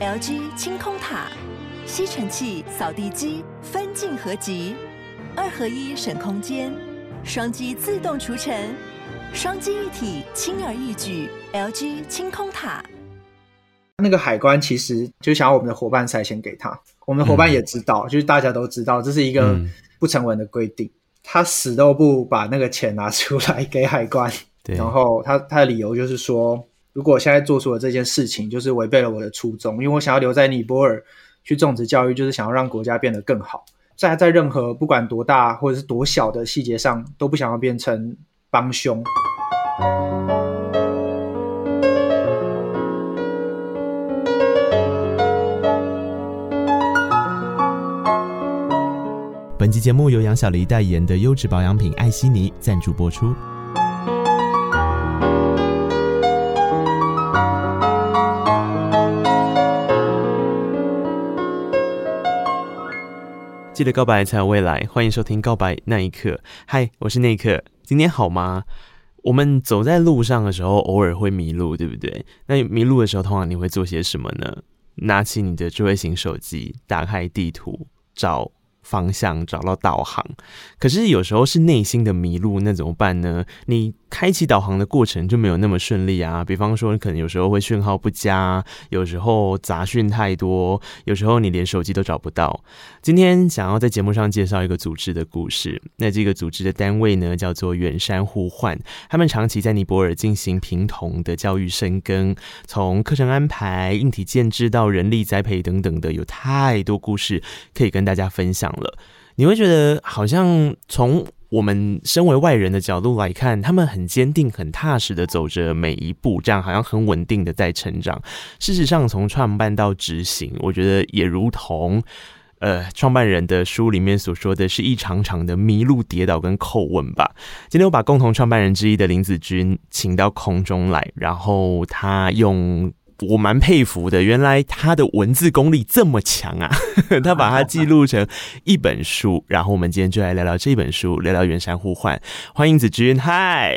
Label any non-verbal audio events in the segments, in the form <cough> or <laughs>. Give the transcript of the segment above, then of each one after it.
LG 清空塔，吸尘器、扫地机分镜合集，二合一省空间，双击自动除尘，双击一体轻而易举。LG 清空塔。那个海关其实就想要我们的伙伴塞钱给他，我们的伙伴也知道，嗯、就是大家都知道这是一个不成文的规定，嗯、他死都不把那个钱拿出来给海关。对，然后他他的理由就是说，如果我现在做出了这件事情，就是违背了我的初衷，因为我想要留在尼泊尔去种植教育，就是想要让国家变得更好，在在任何不管多大或者是多小的细节上，都不想要变成帮凶。本期节目由杨小黎代言的优质保养品艾希尼赞助播出。记得告白才有未来，欢迎收听《告白那一刻》。嗨，我是那一刻，今天好吗？我们走在路上的时候，偶尔会迷路，对不对？那迷路的时候，通常你会做些什么呢？拿起你的智慧型手机，打开地图，找。方向找到导航，可是有时候是内心的迷路，那怎么办呢？你开启导航的过程就没有那么顺利啊。比方说，你可能有时候会讯号不佳，有时候杂讯太多，有时候你连手机都找不到。今天想要在节目上介绍一个组织的故事，那这个组织的单位呢，叫做远山呼唤，他们长期在尼泊尔进行贫童的教育深耕，从课程安排、硬体建制到人力栽培等等的，有太多故事可以跟大家分享了。你会觉得好像从我们身为外人的角度来看，他们很坚定、很踏实的走着每一步，这样好像很稳定的在成长。事实上，从创办到执行，我觉得也如同呃创办人的书里面所说的是一场场的迷路、跌倒跟叩问吧。今天我把共同创办人之一的林子君请到空中来，然后他用。我蛮佩服的，原来他的文字功力这么强啊！<laughs> 他把它记录成一本书，然后我们今天就来聊聊这本书，聊聊远山呼唤。欢迎子君，嗨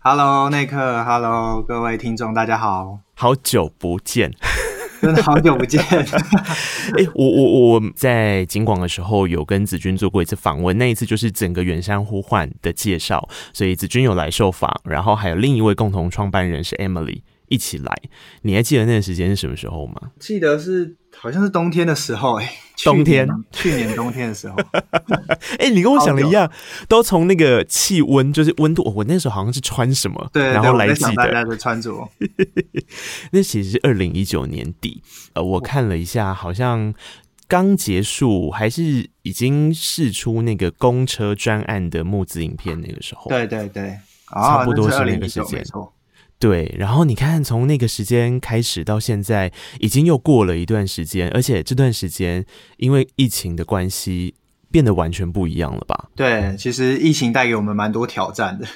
，Hello，内克，Hello，各位听众，大家好，好久不见，<laughs> 真的好久不见。哎、欸，我我我在景广的时候有跟子君做过一次访问，那一次就是整个远山呼唤的介绍，所以子君有来受访，然后还有另一位共同创办人是 Emily。一起来，你还记得那个时间是什么时候吗？记得是好像是冬天的时候，欸，哎，冬天，去年冬天的时候。<laughs> 哎、欸，你跟我想的一样，都从那个气温，就是温度，我那时候好像是穿什么，对，然后来记得大家的穿着。<laughs> 那其实是二零一九年底，呃，我看了一下，好像刚结束，还是已经试出那个公车专案的募资影片，那个时候，对对对，差不多是那个时间。对，然后你看，从那个时间开始到现在，已经又过了一段时间，而且这段时间因为疫情的关系，变得完全不一样了吧？对，其实疫情带给我们蛮多挑战的，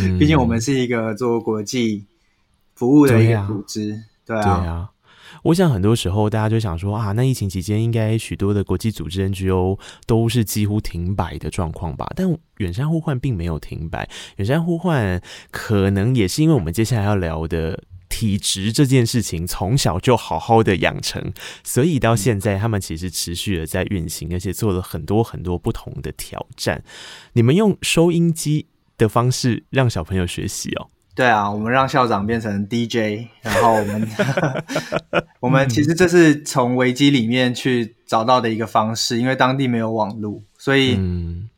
嗯、毕竟我们是一个做国际服务的一个组织，对啊。对啊对啊我想很多时候大家就想说啊，那疫情期间应该许多的国际组织 NGO 都是几乎停摆的状况吧？但远山呼唤并没有停摆，远山呼唤可能也是因为我们接下来要聊的体质这件事情从小就好好的养成，所以到现在他们其实持续的在运行，而且做了很多很多不同的挑战。你们用收音机的方式让小朋友学习哦。对啊，我们让校长变成 DJ，然后我们 <laughs> <laughs> 我们其实这是从危机里面去找到的一个方式，因为当地没有网络，所以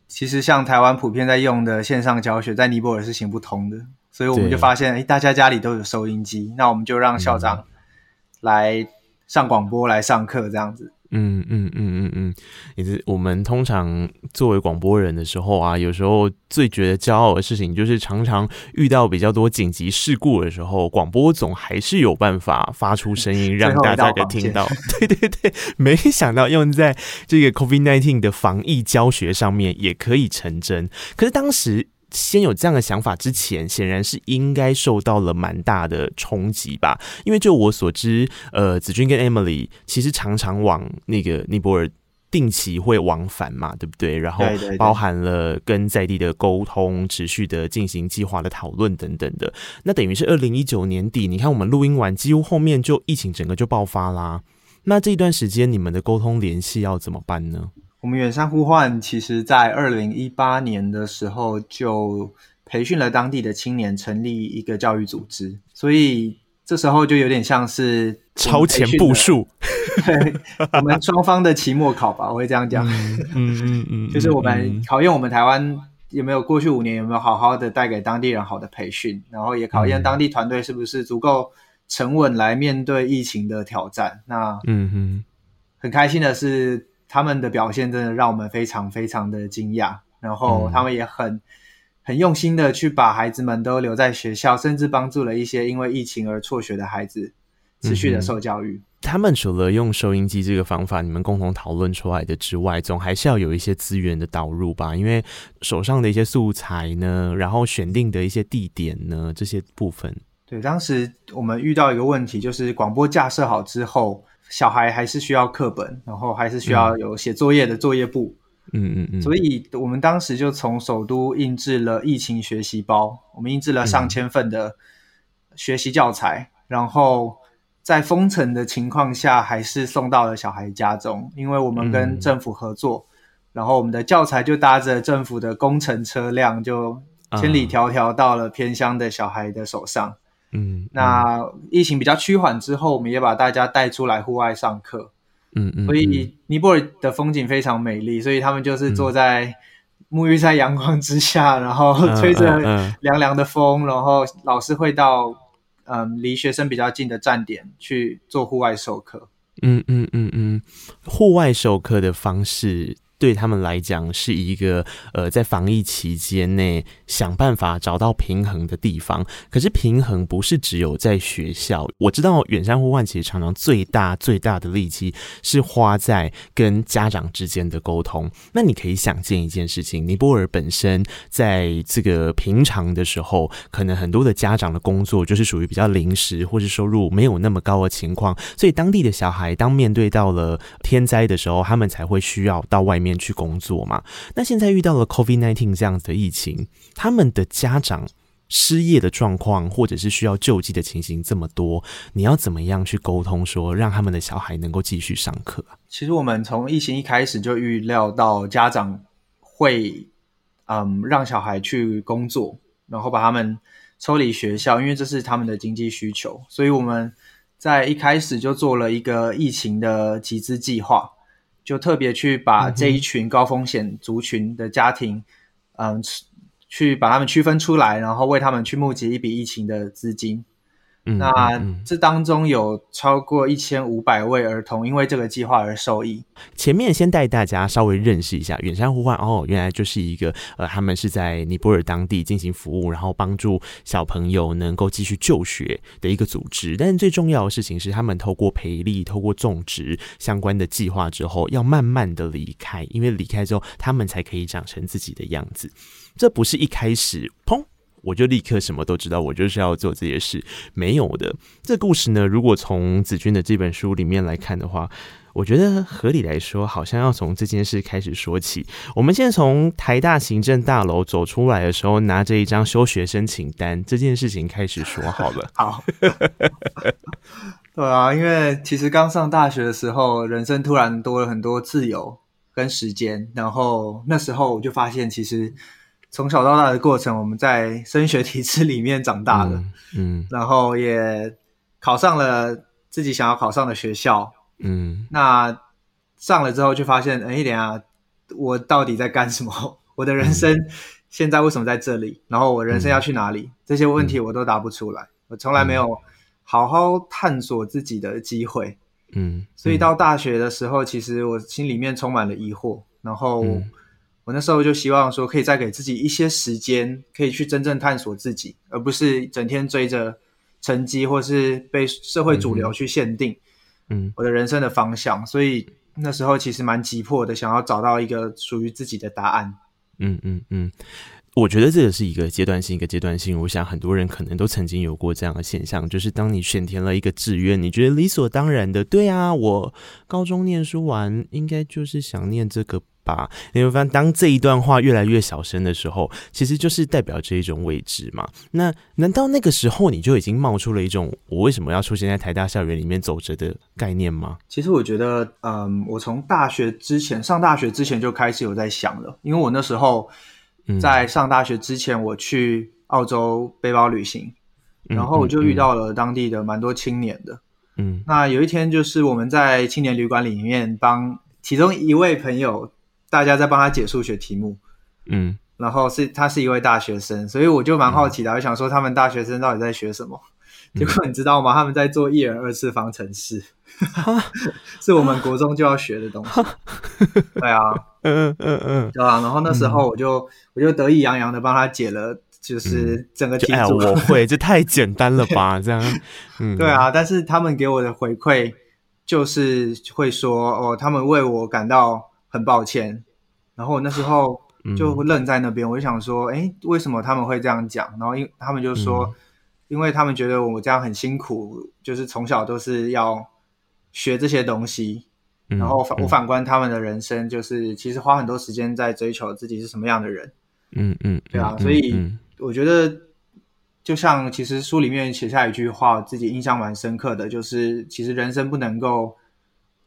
其实像台湾普遍在用的线上教学，在尼泊尔是行不通的，所以我们就发现，哎，大家家里都有收音机，那我们就让校长来上广播来上课，这样子。嗯嗯嗯嗯嗯，也是我们通常作为广播人的时候啊，有时候最觉得骄傲的事情，就是常常遇到比较多紧急事故的时候，广播总还是有办法发出声音，让大家给听到。<laughs> 对对对，没想到用在这个 COVID-19 的防疫教学上面也可以成真。可是当时。先有这样的想法之前，显然是应该受到了蛮大的冲击吧？因为就我所知，呃，子君跟 Emily 其实常常往那个尼泊尔定期会往返嘛，对不对？然后包含了跟在地的沟通，持续的进行计划的讨论等等的。那等于是二零一九年底，你看我们录音完，几乎后面就疫情整个就爆发啦。那这一段时间你们的沟通联系要怎么办呢？我们远山呼唤其实在二零一八年的时候就培训了当地的青年，成立一个教育组织，所以这时候就有点像是超前部署，对，我们双方的期末考吧，我会这样讲，嗯嗯嗯，就是我们考验我们台湾有没有过去五年有没有好好的带给当地人好的培训，然后也考验当地团队是不是足够沉稳来面对疫情的挑战。那嗯嗯，很开心的是。他们的表现真的让我们非常非常的惊讶，然后他们也很、嗯、很用心的去把孩子们都留在学校，甚至帮助了一些因为疫情而辍学的孩子持续的受教育。嗯、他们除了用收音机这个方法，你们共同讨论出来的之外，总还是要有一些资源的导入吧？因为手上的一些素材呢，然后选定的一些地点呢，这些部分。对，当时我们遇到一个问题，就是广播架设好之后。小孩还是需要课本，然后还是需要有写作业的作业簿。嗯嗯嗯。所以我们当时就从首都印制了疫情学习包，我们印制了上千份的学习教材，嗯、然后在封城的情况下，还是送到了小孩家中。因为我们跟政府合作，嗯、然后我们的教材就搭着政府的工程车辆，就千里迢迢到了偏乡的小孩的手上。嗯，嗯，那疫情比较趋缓之后，我们也把大家带出来户外上课。嗯嗯，所以尼泊尔的风景非常美丽，所以他们就是坐在沐浴在阳光之下，<laughs> 然后吹着凉凉的风，然后老师会到嗯离学生比较近的站点去做户外授课。嗯嗯嗯嗯，户外授课的方式。对他们来讲是一个呃，在防疫期间内想办法找到平衡的地方。可是平衡不是只有在学校。我知道远山呼唤其实常常最大最大的力气是花在跟家长之间的沟通。那你可以想见一件事情：尼泊尔本身在这个平常的时候，可能很多的家长的工作就是属于比较临时或是收入没有那么高的情况，所以当地的小孩当面对到了天灾的时候，他们才会需要到外面。去工作嘛？那现在遇到了 COVID-19 这样子的疫情，他们的家长失业的状况，或者是需要救济的情形这么多，你要怎么样去沟通，说让他们的小孩能够继续上课？其实我们从疫情一开始就预料到家长会，嗯，让小孩去工作，然后把他们抽离学校，因为这是他们的经济需求，所以我们在一开始就做了一个疫情的集资计划。就特别去把这一群高风险族群的家庭，嗯，嗯，去把他们区分出来，然后为他们去募集一笔疫情的资金。那这当中有超过一千五百位儿童因为这个计划而受益。前面先带大家稍微认识一下远山呼唤哦，原来就是一个呃，他们是在尼泊尔当地进行服务，然后帮助小朋友能够继续就学的一个组织。但是最重要的事情是，他们透过培力、透过种植相关的计划之后，要慢慢的离开，因为离开之后，他们才可以长成自己的样子。这不是一开始砰。我就立刻什么都知道，我就是要做这些事，没有的。这故事呢，如果从子君的这本书里面来看的话，我觉得合理来说，好像要从这件事开始说起。我们先从台大行政大楼走出来的时候，拿着一张休学申请单这件事情开始说好了。<laughs> 好，<laughs> 对啊，因为其实刚上大学的时候，人生突然多了很多自由跟时间，然后那时候我就发现，其实。从小到大的过程，我们在升学体制里面长大的，嗯，嗯，然后也考上了自己想要考上的学校，嗯，那上了之后就发现，哎，等一下，我到底在干什么？<laughs> 我的人生现在为什么在这里？然后我人生要去哪里？嗯，这些问题我都答不出来，我从来没有好好探索自己的机会，嗯，所以到大学的时候，其实我心里面充满了疑惑，然后。我那时候就希望说，可以再给自己一些时间，可以去真正探索自己，而不是整天追着成绩，或是被社会主流去限定，嗯，我的人生的方向。所以那时候其实蛮急迫的，想要找到一个属于自己的答案。嗯嗯嗯，我觉得这个是一个阶段性，一个阶段性。我想很多人可能都曾经有过这样的现象，就是当你选填了一个志愿，你觉得理所当然的，对啊，我高中念书完应该就是想念这个。吧？你会发现，当这一段话越来越小声的时候，其实就是代表这一种位置嘛。那难道那个时候你就已经冒出了一种我为什么要出现在台大校园里面走着的概念吗？其实我觉得，嗯，我从大学之前上大学之前就开始有在想了，因为我那时候在上大学之前，我去澳洲背包旅行，嗯、然后我就遇到了当地的蛮多青年的。嗯，那有一天就是我们在青年旅馆里面帮其中一位朋友，大家在帮他解数学题目，嗯，然后是他是一位大学生，所以我就蛮好奇的，我、嗯、想说他们大学生到底在学什么？嗯、结果你知道吗？他们在做一人二次方程式，哈 <laughs> 是我们国中就要学的东西。对啊，嗯嗯嗯嗯，对啊。然后那时候我就、嗯、我就得意洋洋的帮他解了。就是整个题组、我会，这太简单了吧？<laughs> 这样，嗯，对啊。但是他们给我的回馈就是会说，哦，他们为我感到很抱歉。然后我那时候就愣在那边，嗯、我就想说，哎，为什么他们会这样讲？然后因他们就说，嗯、因为他们觉得我这样很辛苦，就是从小都是要学这些东西。嗯、然后反我反观他们的人生，就是其实花很多时间在追求自己是什么样的人。嗯嗯，嗯对啊，所以。我觉得，就像其实书里面写下一句话，自己印象蛮深刻的，就是其实人生不能够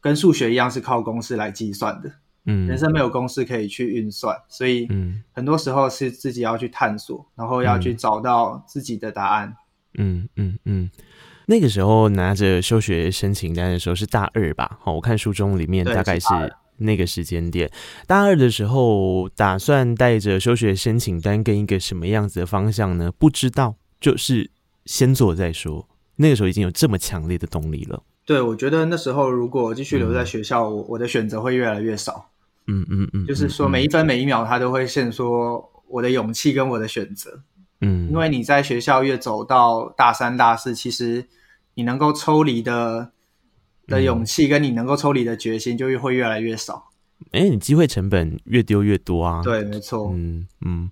跟数学一样是靠公式来计算的，嗯，人生没有公式可以去运算，所以很多时候是自己要去探索，然后要去找到自己的答案。嗯嗯嗯，那个时候拿着休学申请单的时候是大二吧？好，我看书中里面大概是。那个时间点，大二的时候，打算带着休学申请单跟一个什么样子的方向呢？不知道，就是先做再说。那个时候已经有这么强烈的动力了。对，我觉得那时候如果继续留在学校，我、嗯、我的选择会越来越少。嗯嗯嗯，就是说每一分每一秒，他都会限说我的勇气跟我的选择。嗯，因为你在学校越走到大三大四，其实你能够抽离的。的勇气跟你能够抽离的决心就越会越来越少，哎、欸，你机会成本越丢越多啊！对，没错，嗯嗯，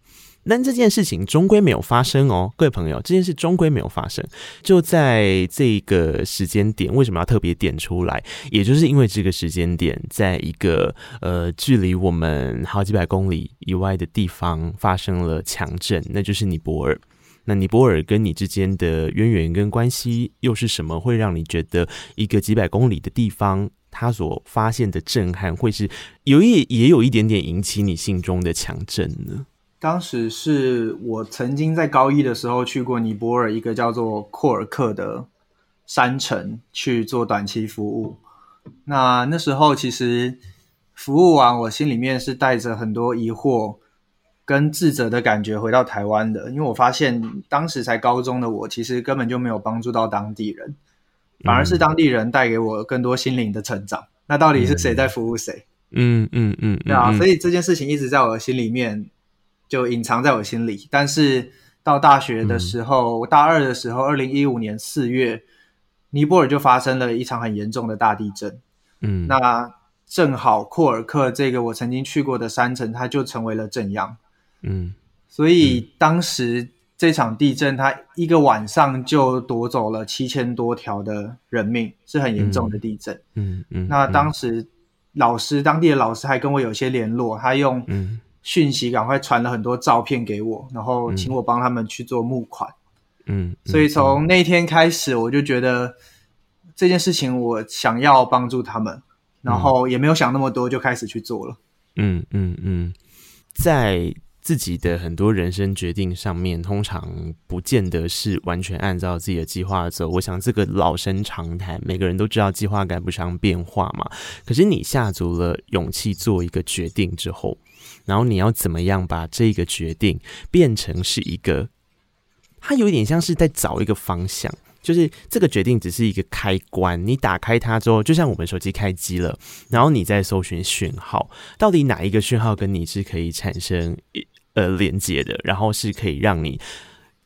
但这件事情终归没有发生哦，各位朋友，这件事终归没有发生。就在这个时间点，为什么要特别点出来？也就是因为这个时间点，在一个呃距离我们好几百公里以外的地方发生了强震，那就是尼泊尔。那尼泊尔跟你之间的渊源跟关系又是什么？会让你觉得一个几百公里的地方，它所发现的震撼，会是有一也有一点点引起你心中的强震呢？当时是我曾经在高一的时候去过尼泊尔一个叫做库尔克的山城去做短期服务。那那时候其实服务完，我心里面是带着很多疑惑。跟自责的感觉回到台湾的，因为我发现当时才高中的我，其实根本就没有帮助到当地人，反而是当地人带给我更多心灵的成长。嗯、那到底是谁在服务谁？嗯嗯嗯，对啊，所以这件事情一直在我的心里面就隐藏在我心里。但是到大学的时候，嗯、大二的时候，二零一五年四月，尼泊尔就发生了一场很严重的大地震。嗯，那正好库尔克这个我曾经去过的山城，它就成为了震央。嗯，所以当时这场地震，它一个晚上就夺走了七千多条的人命，是很严重的地震。嗯嗯。嗯嗯，那当时老师，当地的老师还跟我有些联络，他用讯息赶快传了很多照片给我，然后请我帮他们去做募款。嗯。嗯，所以从那天开始，我就觉得这件事情我想要帮助他们，然后也没有想那么多，就开始去做了。嗯嗯嗯，在。自己的很多人生决定上面，通常不见得是完全按照自己的计划走。我想这个老生常谈，每个人都知道计划赶不上变化嘛。可是你下足了勇气做一个决定之后，然后你要怎么样把这个决定变成是一个，它有点像是在找一个方向。就是这个决定只是一个开关，你打开它之后，就像我们手机开机了，然后你再搜寻讯号，到底哪一个讯号跟你是可以产生呃连接的，然后是可以让你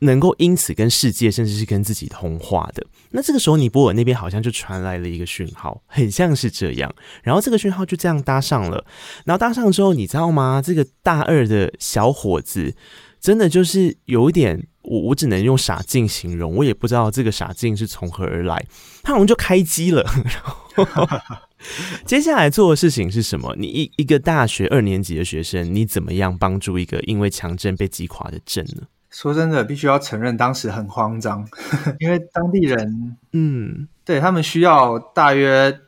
能够因此跟世界，甚至是跟自己通话的。那这个时候，尼泊尔那边好像就传来了一个讯号，很像是这样，然后这个讯号就这样搭上了，然后搭上之后，你知道吗？这个大二的小伙子真的就是有一点。我我只能用傻劲形容，我也不知道这个傻劲是从何而来，他好像就开机了，然后 <laughs> 接下来做的事情是什么？你一一个大学二年级的学生，你怎么样帮助一个因为强震被击垮的镇呢？说真的，必须要承认，当时很慌张，<laughs> 因为当地人，嗯，对他们需要大约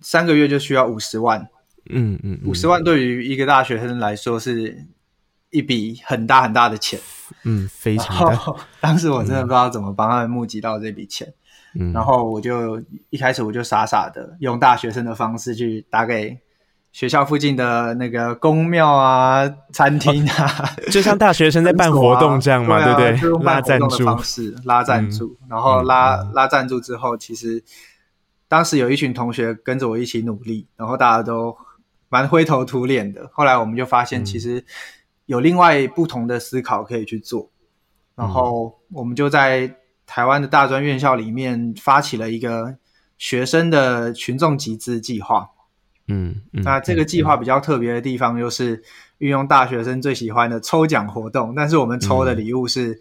三个月就需要五十万，嗯嗯，五十万对于一个大学生来说是一笔很大很大的钱，嗯，非常大。当时我真的不知道怎么帮他们募集到这笔钱，嗯，然后我就一开始我就傻傻的用大学生的方式去打给。学校附近的那个公庙啊、餐厅啊，就像大学生在办 <laughs> 活动这样嘛，对不对？就用办活动的方式拉赞助，然后拉拉赞助之后，其实当时有一群同学跟着我一起努力，然后大家都蛮灰头土脸的。后来我们就发现，其实有另外不同的思考可以去做，然后我们就在台湾的大专院校里面发起了一个学生的群众集资计划。嗯，嗯，那这个计划比较特别的地方，就是运用大学生最喜欢的抽奖活动，但是我们抽的礼物是，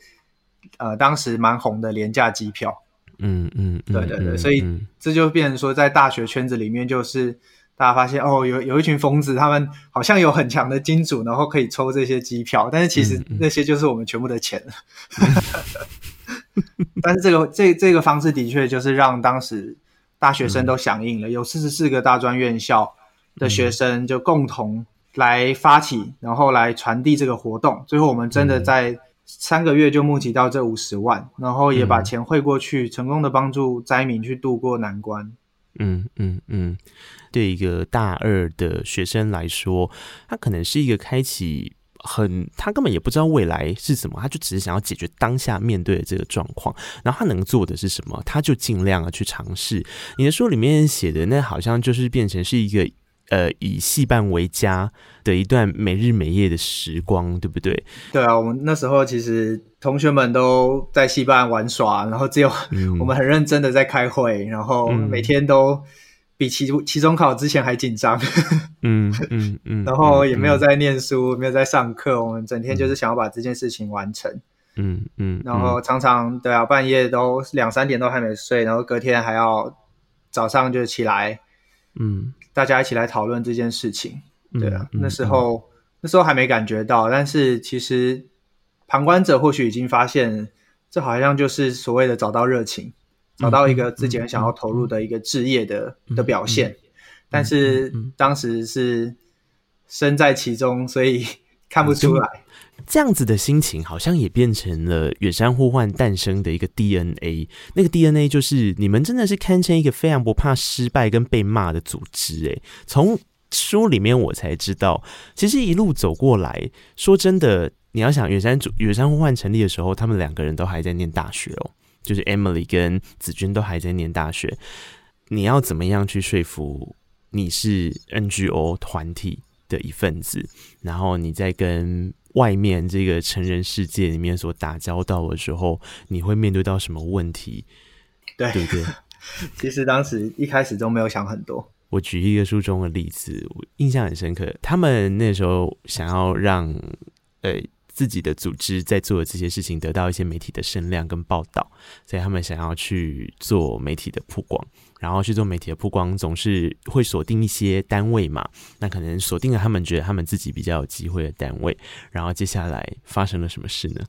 嗯、呃，当时蛮红的廉价机票。嗯嗯，对对对，所以这就变成说，在大学圈子里面，就是大家发现哦，有有一群疯子，他们好像有很强的金主，然后可以抽这些机票，但是其实那些就是我们全部的钱。<laughs> <laughs> 但是这个这这个方式的确就是让当时。大学生都响应了，有四十四个大专院校的学生就共同来发起，然后来传递这个活动。最后，我们真的在三个月就募集到这五十万，然后也把钱汇过去，成功的帮助灾民去度过难关。嗯嗯嗯，对一个大二的学生来说，他可能是一个开启。很，他根本也不知道未来是什么，他就只是想要解决当下面对的这个状况。然后他能做的是什么，他就尽量的去尝试。你的书里面写的那好像就是变成是一个呃以戏班为家的一段每日每夜的时光，对不对？对啊，我们那时候其实同学们都在戏班玩耍，然后只有我们很认真的在开会，然后每天都。比期期中考之前还紧张，嗯 <laughs> 嗯嗯，<laughs> 然后也没有在念书，嗯、没有在上课，我们整天就是想要把这件事情完成，嗯嗯，然后常常对啊，半夜都两三点都还没睡，然后隔天还要早上就起来，嗯，大家一起来讨论这件事情，对啊，那时候那时候还没感觉到，但是其实旁观者或许已经发现，这好像就是所谓的找到热情。找到一个自己很想要投入的一个置业的的表现，但是当时是身在其中，所以看不出来。这样子的心情好像也变成了远山呼唤诞生的一个 DNA。那个 DNA 就是你们真的是堪称一个非常不怕失败跟被骂的组织。诶，从书里面我才知道，其实一路走过来，说真的，你要想远山组远山呼唤成立的时候，他们两个人都还在念大学哦。就是 Emily 跟子君都还在念大学，你要怎么样去说服你是 NGO 团体的一份子？然后你在跟外面这个成人世界里面所打交道的时候，你会面对到什么问题？对，对不对？<laughs> 其实当时一开始都没有想很多。我举一个书中的例子，我印象很深刻。他们那时候想要让，呃。自己的组织在做的这些事情，得到一些媒体的声量跟报道，所以他们想要去做媒体的曝光，然后去做媒体的曝光，总是会锁定一些单位嘛。那可能锁定了他们觉得他们自己比较有机会的单位，然后接下来发生了什么事呢？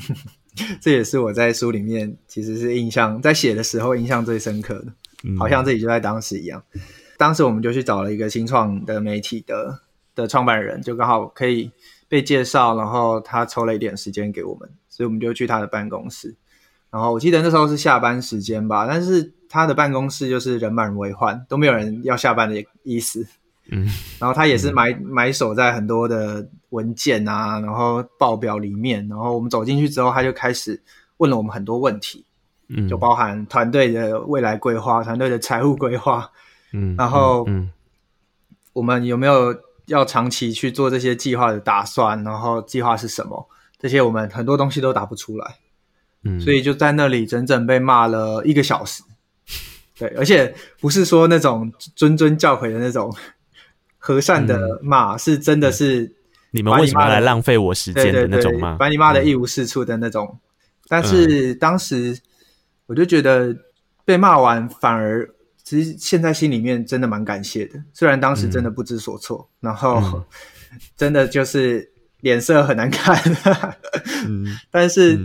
<laughs> 这也是我在书里面其实是印象在写的时候印象最深刻的，嗯、好像自己就在当时一样。当时我们就去找了一个新创的媒体的的创办人，就刚好可以。被介绍，然后他抽了一点时间给我们，所以我们就去他的办公室。然后我记得那时候是下班时间吧，但是他的办公室就是人满为患，都没有人要下班的意思。嗯，<laughs> 然后他也是埋、嗯、埋首在很多的文件啊，然后报表里面。然后我们走进去之后，他就开始问了我们很多问题，嗯，就包含团队的未来规划、团队的财务规划，嗯，然后嗯，我们有没有？要长期去做这些计划的打算，然后计划是什么？这些我们很多东西都答不出来，嗯，所以就在那里整整被骂了一个小时，对，而且不是说那种谆谆教诲的那种和善的骂，嗯、是真的是你，你们为什么要来浪费我时间的那种骂，把你骂的一无是处的那种。嗯、但是当时我就觉得被骂完反而。其实现在心里面真的蛮感谢的，虽然当时真的不知所措，嗯、然 <laughs> 后真的就是脸色很难看，嗯、但是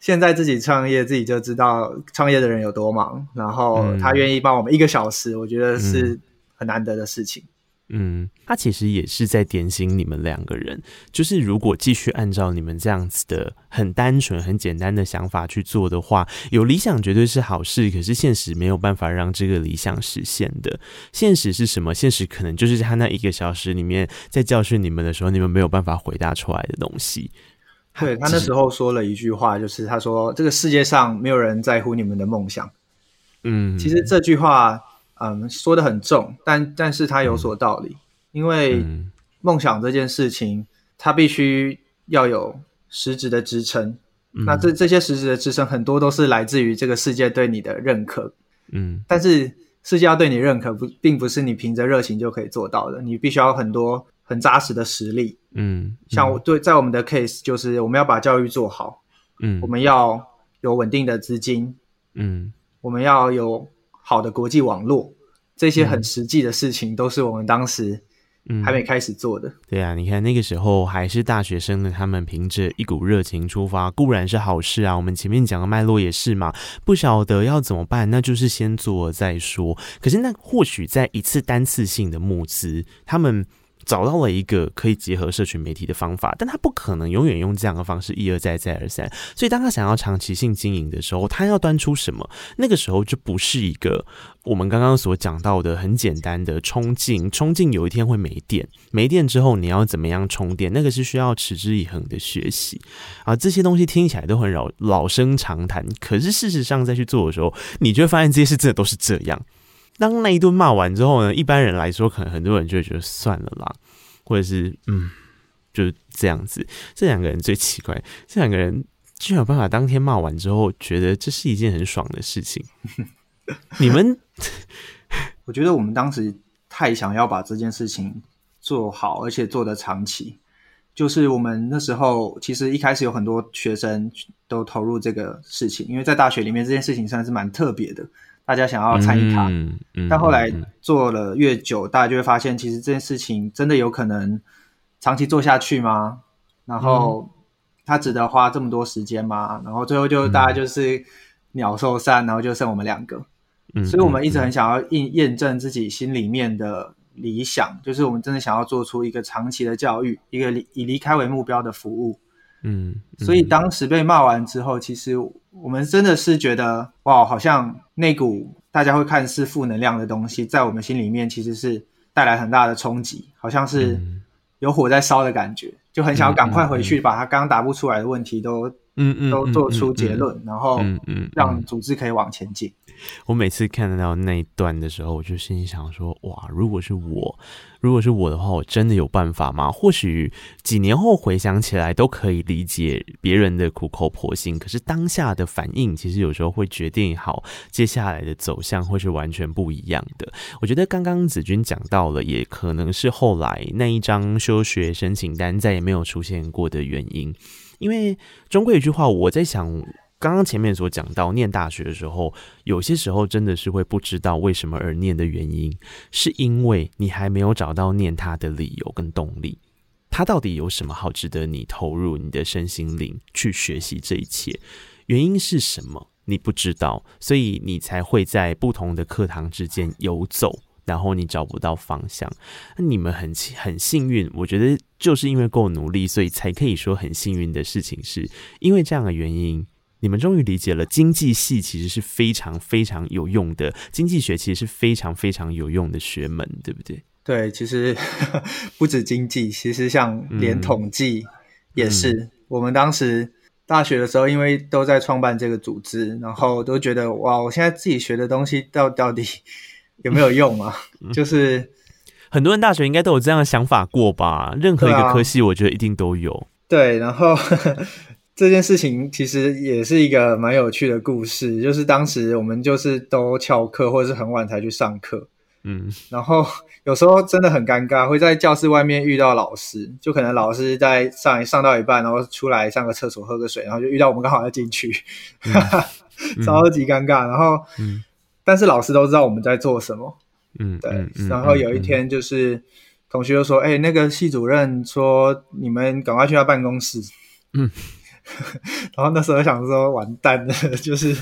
现在自己创业，自己就知道创业的人有多忙，然后他愿意帮我们一个小时，我觉得是很难得的事情。嗯，他其实也是在点醒你们两个人，就是如果继续按照你们这样子的很单纯、很简单的想法去做的话，有理想绝对是好事，可是现实没有办法让这个理想实现的。现实是什么？现实可能就是他那一个小时里面在教训你们的时候，你们没有办法回答出来的东西。对，他那时候说了一句话，就是他说：“这个世界上没有人在乎你们的梦想。”嗯，其实这句话。嗯，说的很重，但但是它有所道理，嗯、因为梦想这件事情，它必须要有实质的支撑。嗯、那这这些实质的支撑，很多都是来自于这个世界对你的认可。嗯，但是世界要对你认可不，不并不是你凭着热情就可以做到的，你必须要很多很扎实的实力。嗯，嗯像我对在我们的 case，就是我们要把教育做好。嗯，我们要有稳定的资金。嗯，我们要有。好的国际网络，这些很实际的事情，都是我们当时还没开始做的。嗯、对啊，你看那个时候还是大学生的他们，凭着一股热情出发，固然是好事啊。我们前面讲的脉络也是嘛，不晓得要怎么办，那就是先做再说。可是那或许在一次单次性的募资，他们。找到了一个可以结合社群媒体的方法，但他不可能永远用这样的方式一而再再而三。所以当他想要长期性经营的时候，他要端出什么？那个时候就不是一个我们刚刚所讲到的很简单的冲劲，冲劲有一天会没电，没电之后你要怎么样充电？那个是需要持之以恒的学习啊。这些东西听起来都很老老生常谈，可是事实上再去做的时候，你就会发现这些事真的都是这样。当那一顿骂完之后呢，一般人来说，可能很多人就会觉得算了啦，或者是嗯，就是这样子。这两个人最奇怪，这两个人居然有办法当天骂完之后，觉得这是一件很爽的事情。<laughs> 你们，<laughs> 我觉得我们当时太想要把这件事情做好，而且做得长期。就是我们那时候其实一开始有很多学生都投入这个事情，因为在大学里面这件事情算是蛮特别的。大家想要参与它，嗯嗯、但后来做了越久，嗯、大家就会发现，其实这件事情真的有可能长期做下去吗？然后它值得花这么多时间吗？然后最后就大家就是鸟兽散，然后就剩我们两个。嗯、所以我们一直很想要验验证自己心里面的理想，就是我们真的想要做出一个长期的教育，一个以离开为目标的服务。嗯，嗯，所以当时被骂完之后，其实我们真的是觉得，哇，好像那股大家会看似负能量的东西，在我们心里面其实是带来很大的冲击，好像是有火在烧的感觉，就很想要赶快回去把他刚刚答不出来的问题都，嗯嗯，都做出结论，然后让组织可以往前进。我每次看到那一段的时候，我就心里想说：哇，如果是我，如果是我的话，我真的有办法吗？或许几年后回想起来，都可以理解别人的苦口婆心。可是当下的反应，其实有时候会决定好接下来的走向，会是完全不一样的。我觉得刚刚子君讲到了，也可能是后来那一张休学申请单再也没有出现过的原因。因为中国有一句话，我在想。刚刚前面所讲到，念大学的时候，有些时候真的是会不知道为什么而念的原因，是因为你还没有找到念它的理由跟动力。它到底有什么好值得你投入你的身心灵去学习这一切？原因是什么？你不知道，所以你才会在不同的课堂之间游走，然后你找不到方向。那你们很很幸运，我觉得就是因为够努力，所以才可以说很幸运的事情，是因为这样的原因。你们终于理解了，经济系其实是非常非常有用的，经济学其实是非常非常有用的学门，对不对？对，其实不止经济，其实像连统计也是。嗯、我们当时大学的时候，因为都在创办这个组织，然后都觉得哇，我现在自己学的东西到到底有没有用啊？嗯、<laughs> 就是很多人大学应该都有这样的想法过吧？任何一个科系，我觉得一定都有。对，然后。<laughs> 这件事情其实也是一个蛮有趣的故事，就是当时我们就是都翘课或者是很晚才去上课，嗯，<laughs> 然后有时候真的很尴尬，会在教室外面遇到老师，就可能老师在上上到一半，然后出来上个厕所喝个水，然后就遇到我们刚好要进去，哈哈、嗯，超级尴尬。然后，嗯、但是老师都知道我们在做什么。嗯，对。嗯嗯、然后有一天就是、嗯、同学就说：“哎、欸，那个系主任说你们赶快去他办公室。”嗯。<laughs> 然后那时候想说：“完蛋了，<laughs> 就是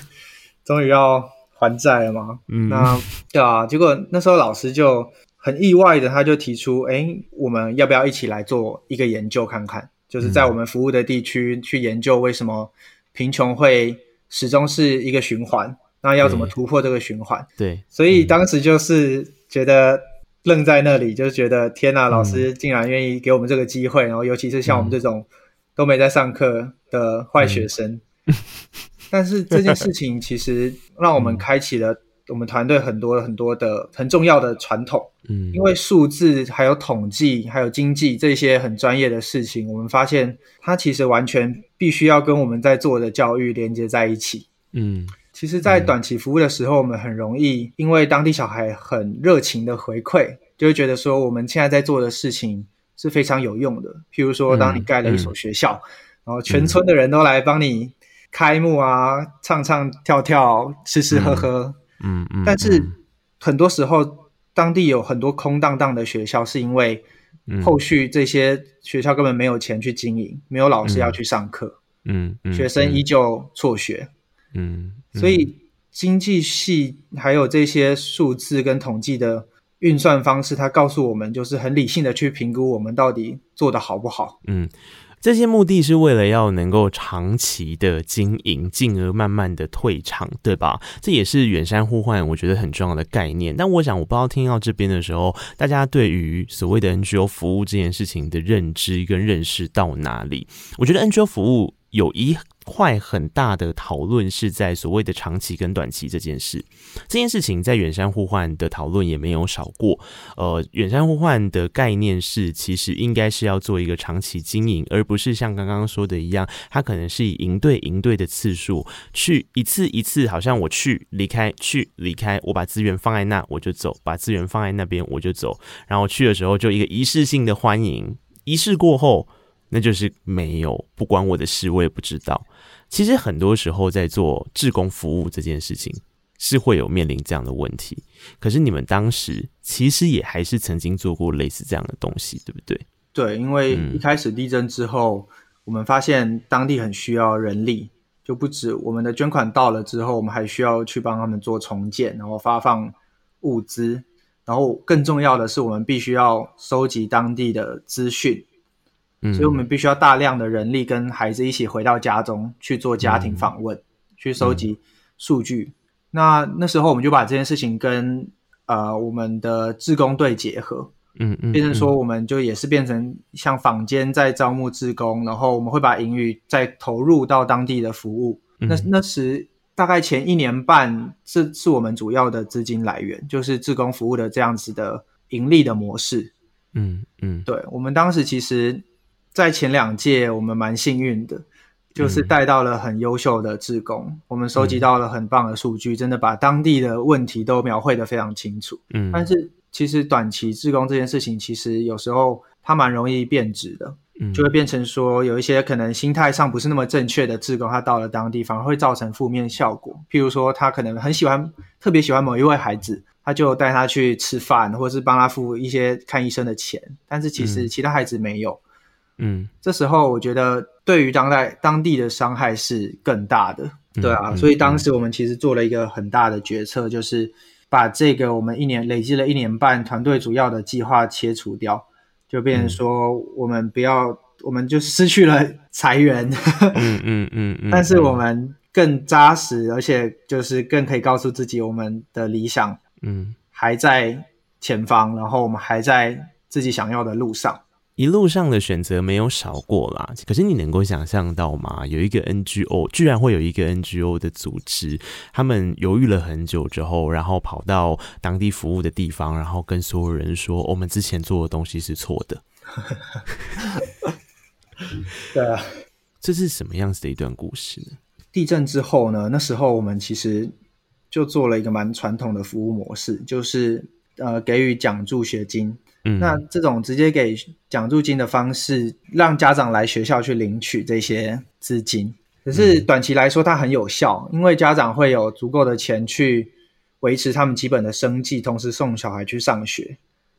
终于要还债了嘛。”嗯。那对啊，结果那时候老师就很意外的，他就提出：“哎、欸，我们要不要一起来做一个研究看看？就是在我们服务的地区去研究为什么贫穷会始终是一个循环。”那要怎么突破这个循环？对，所以当时就是觉得愣在那里，嗯、就是觉得天哪，老师竟然愿意给我们这个机会，嗯、然后尤其是像我们这种都没在上课的坏学生。嗯、但是这件事情其实让我们开启了我们团队很多很多的很重要的传统。嗯，因为数字还有统计还有经济这些很专业的事情，我们发现它其实完全必须要跟我们在做的教育连接在一起。嗯。其实，在短期服务的时候，我们很容易因为当地小孩很热情的回馈，就会觉得说我们现在在做的事情是非常有用的。譬如说，当你盖了一所学校，然后全村的人都来帮你开幕啊，唱唱跳跳，吃吃喝喝。嗯嗯。嗯嗯，但是很多时候，当地有很多空荡荡的学校，是因为后续这些学校根本没有钱去经营，没有老师要去上课。嗯，嗯，学生依旧辍学。嗯。所以经济系还有这些数字跟统计的运算方式，它告诉我们，就是很理性的去评估我们到底做的好不好。嗯，这些目的是为了要能够长期的经营，进而慢慢的退场，对吧？这也是远山呼唤我觉得很重要的概念。但我想，我不知道听到这边的时候，大家对于所谓的 NGO 服务这件事情的认知跟认识到哪里？我觉得 NGO 服务有一块很大的讨论是在所谓的长期跟短期这件事，这件事情在远山呼唤的讨论也没有少过。呃，远山呼唤的概念是，其实应该是要做一个长期经营，而不是像刚刚说的一样，它可能是以营队营队的次数去一次一次，好像我去离开去离开，我把资源放在那我就走，把资源放在那边我就走，然后去的时候就一个仪式性的欢迎，仪式过后。那就是没有，不关我的事，我也不知道。其实很多时候在做志工服务这件事情，是会有面临这样的问题。可是你们当时其实也还是曾经做过类似这样的东西，对不对？对，因为一开始地震之后，嗯、我们发现当地很需要人力，就不止我们的捐款到了之后，我们还需要去帮他们做重建，然后发放物资，然后更重要的是，我们必须要收集当地的资讯。所以我们必须要大量的人力跟孩子一起回到家中去做家庭访问，嗯、去收集数据。嗯、那那时候我们就把这件事情跟呃我们的志工队结合，嗯嗯，嗯变成说我们就也是变成像坊间在招募志工，然后我们会把盈余再投入到当地的服务。嗯、那那时大概前一年半，这是我们主要的资金来源，就是志工服务的这样子的盈利的模式。嗯嗯，对，我们当时其实。在前两届，我们蛮幸运的，就是带到了很优秀的志工，嗯、我们收集到了很棒的数据，嗯、真的把当地的问题都描绘得非常清楚。嗯，但是其实短期志工这件事情，其实有时候它蛮容易变质的，嗯，就会变成说有一些可能心态上不是那么正确的志工，他到了当地反而会造成负面效果。譬如说，他可能很喜欢，特别喜欢某一位孩子，他就带他去吃饭，或者是帮他付一些看医生的钱，但是其实其他孩子没有。嗯，这时候我觉得对于当代当地的伤害是更大的，对啊，嗯嗯、所以当时我们其实做了一个很大的决策，就是把这个我们一年累积了一年半团队主要的计划切除掉，就变成说我们不要，嗯、我们就失去了裁员，嗯嗯嗯，嗯嗯。<laughs> 但是我们更扎实，而且就是更可以告诉自己我们的理想，嗯，还在前方，然后我们还在自己想要的路上。一路上的选择没有少过啦，可是你能够想象到吗？有一个 NGO，居然会有一个 NGO 的组织，他们犹豫了很久之后，然后跑到当地服务的地方，然后跟所有人说：“我们之前做的东西是错的。<laughs> ”对啊，这是什么样子的一段故事呢？地震之后呢？那时候我们其实就做了一个蛮传统的服务模式，就是呃，给予奖助学金。嗯，那这种直接给奖助金的方式，让家长来学校去领取这些资金，可是短期来说它很有效，因为家长会有足够的钱去维持他们基本的生计，同时送小孩去上学。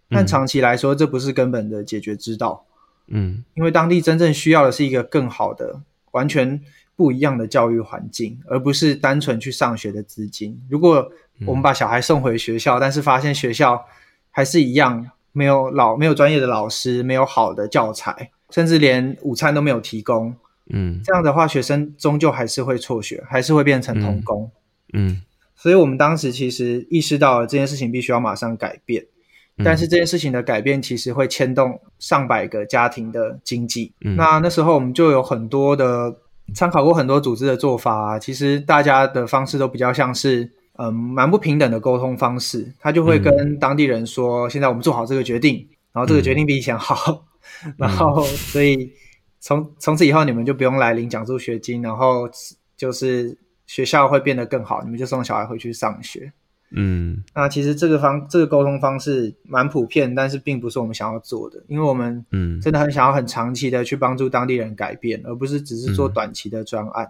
但长期来说，这不是根本的解决之道。嗯，因为当地真正需要的是一个更好的、完全不一样的教育环境，而不是单纯去上学的资金。如果我们把小孩送回学校，但是发现学校还是一样没有老、没有专业的老师，没有好的教材，甚至连午餐都没有提供。嗯，这样的话，学生终究还是会辍学，还是会变成童工。嗯，嗯，所以我们当时其实意识到了这件事情必须要马上改变，嗯，但是这件事情的改变其实会牵动上百个家庭的经济。嗯，那那时候我们就有很多的参考过很多组织的做法啊，其实大家的方式都比较像是嗯蛮不平等的沟通方式，他就会跟当地人说，嗯，现在我们做好这个决定，然后这个决定比以前好，<laughs> 嗯，然后所以。从从此以后，你们就不用来领奖助学金，然后就是学校会变得更好，你们就送小孩回去上学。嗯，那其实这个方这个沟通方式蛮普遍，但是并不是我们想要做的，因为我们嗯真的很想要很长期的去帮助当地人改变，而不是只是做短期的专案。嗯，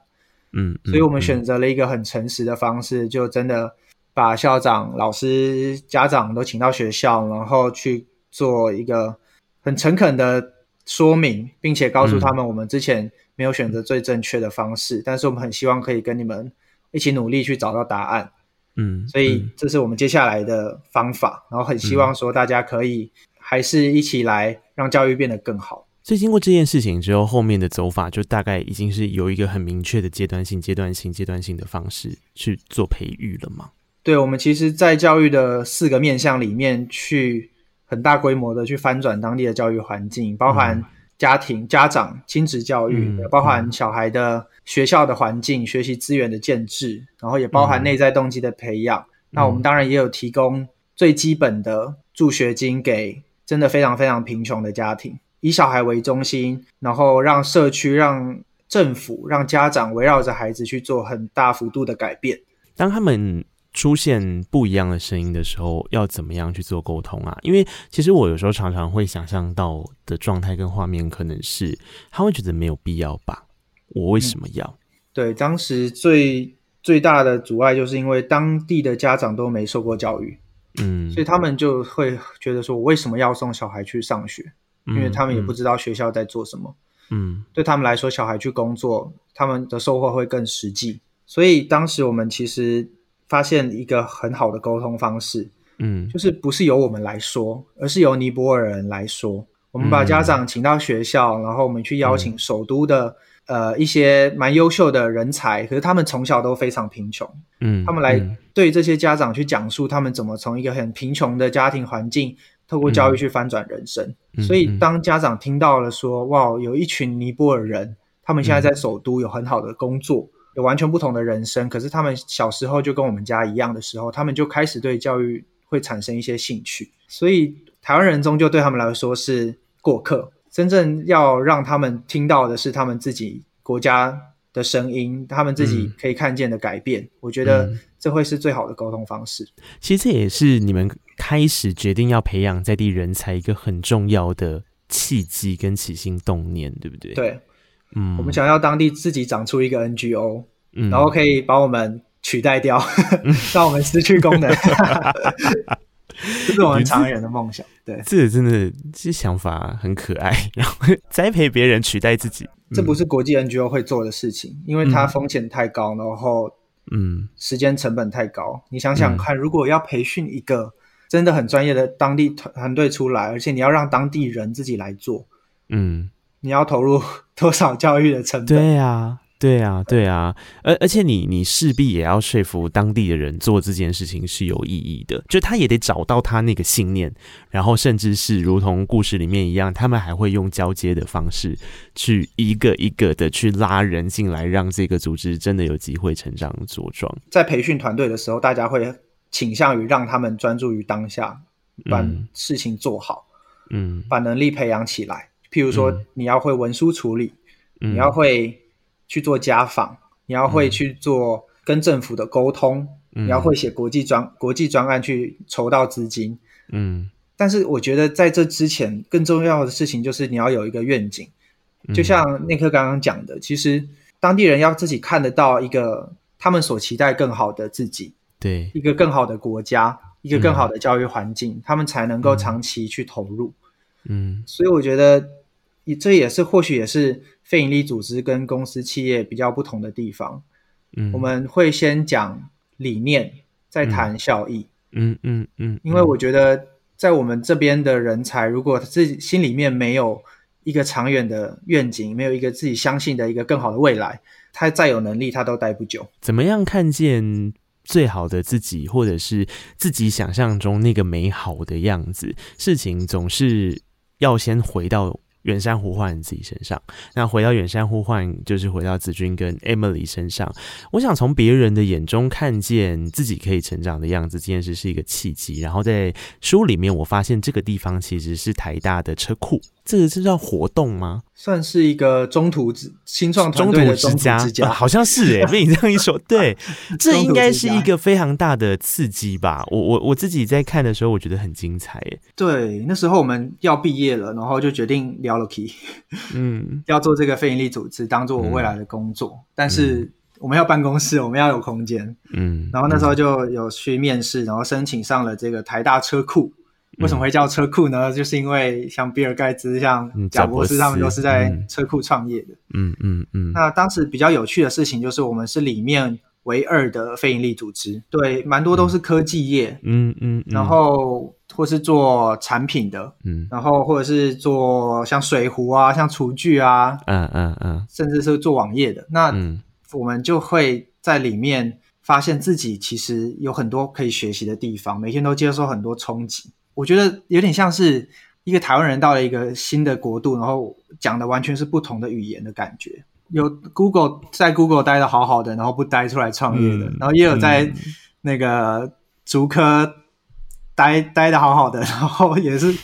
所以我们选择了一个很诚实的方式，就真的把校长、老师、家长都请到学校，然后去做一个很诚恳的。说明，并且告诉他们，我们之前没有选择最正确的方式，嗯，但是我们很希望可以跟你们一起努力去找到答案。嗯，所以这是我们接下来的方法，然后很希望说大家可以还是一起来让教育变得更好。所以经过这件事情之后，后面的走法就大概已经是有一个很明确的阶段性、阶段性、阶段性的方式去做培育了吗？对，我们其实，在教育的四个面向里面去。很大规模的去翻转当地的教育环境，包含家庭、嗯、家长、亲子教育，嗯、包含小孩的学校的环境、嗯、学习资源的建制，然后也包含内在动机的培养。嗯、那我们当然也有提供最基本的助学金给真的非常非常贫穷的家庭，以小孩为中心，然后让社区、让政府、让家长围绕着孩子去做很大幅度的改变。当他们出现不一样的声音的时候，要怎么样去做沟通啊？因为其实我有时候常常会想象到的状态跟画面，可能是他会觉得没有必要吧？我为什么要？嗯、对，当时最最大的阻碍就是因为当地的家长都没受过教育，嗯，所以他们就会觉得说，我为什么要送小孩去上学？因为他们也不知道学校在做什么，嗯，对他们来说，小孩去工作，他们的收获会更实际。所以当时我们其实。发现一个很好的沟通方式，嗯，就是不是由我们来说，而是由尼泊尔人来说。我们把家长请到学校，嗯、然后我们去邀请首都的、嗯、呃一些蛮优秀的人才，可是他们从小都非常贫穷，嗯，他们来对这些家长去讲述他们怎么从一个很贫穷的家庭环境，透过教育去翻转人生。嗯、所以当家长听到了说，哇，有一群尼泊尔人，他们现在在首都有很好的工作。有完全不同的人生，可是他们小时候就跟我们家一样的时候，他们就开始对教育会产生一些兴趣。所以台湾人终究对他们来说是过客，真正要让他们听到的是他们自己国家的声音，他们自己可以看见的改变。嗯、我觉得这会是最好的沟通方式。其实这也是你们开始决定要培养在地人才一个很重要的契机跟起心动念，对不对？对。嗯，我们想要当地自己长出一个 NGO，嗯，然后可以把我们取代掉，嗯、<laughs> 让我们失去功能，<laughs> 这是我们长远的梦想。对，这个真的这想法很可爱，然后栽培别人取代自己，这不是国际 NGO 会做的事情，因为它风险太高，然后嗯，时间成本太高。你想想看，如果要培训一个真的很专业的当地团团队出来，而且你要让当地人自己来做，嗯。你要投入多少教育的成本？对呀，对呀，对呀，而而且你你势必也要说服当地的人做这件事情是有意义的，就他也得找到他那个信念，然后甚至是如同故事里面一样，他们还会用交接的方式去一个一个的去拉人进来，让这个组织真的有机会成长茁壮。在培训团队的时候，大家会倾向于让他们专注于当下，把事情做好，嗯，把能力培养起来。譬如说，你要会文书处理，嗯、你要会去做家访，你要会去做跟政府的沟通，嗯、你要会写国际专国际专案去筹到资金。嗯，但是我觉得在这之前，更重要的事情就是你要有一个愿景。就像内克刚刚讲的，其实当地人要自己看得到一个他们所期待更好的自己。对，一个更好的国家，一个更好的教育环境，嗯、他们才能够长期去投入。嗯，所以我觉得，这也是或许也是非营利组织跟公司企业比较不同的地方。嗯，我们会先讲理念，再谈效益。嗯嗯嗯，嗯，嗯，因为我觉得在我们这边的人才，如果自己心里面没有一个长远的愿景，没有一个自己相信的一个更好的未来，他再有能力，他都待不久。怎么样看见最好的自己，或者是自己想象中那个美好的样子？事情总是。要先回到远山呼唤自己身上，那回到远山呼唤，就是回到子君跟 Emily 身上。我想从别人的眼中看见自己可以成长的样子，这件事是一个契机。然后在书里面，我发现这个地方其实是台大的车库。这个是叫活动吗？算是一个中途之新创团队的中途之家，之家呃、好像是哎，<laughs> 被你这样一说，对，<laughs> 这应该是一个非常大的刺激吧。我我我自己在看的时候，我觉得很精彩哎。对，那时候我们要毕业了，然后就决定聊了 key，嗯，<laughs> 要做这个非营利组织，当做我未来的工作。嗯、但是我们要办公室，我们要有空间，嗯，然后那时候就有去面试，然后申请上了这个台大车库。为什么会叫车库呢？嗯、就是因为像比尔盖茨、像贾博士他们都是在车库创业的。嗯嗯嗯。嗯，那当时比较有趣的事情就是，我们是里面唯二的非营利组织。对，蛮多都是科技业。嗯嗯。嗯，然后或是做产品的。嗯。然后或者是做像水壶啊、像厨具啊。嗯嗯嗯。嗯，甚至是做网页的。那我们就会在里面发现自己其实有很多可以学习的地方，每天都接受很多冲击。我觉得有点像是一个台湾人到了一个新的国度，然后讲的完全是不同的语言的感觉。有 Google 在 Google 待的好好的，然后不待出来创业的，嗯、然后也有在那个竹科待待的好好的，然后也是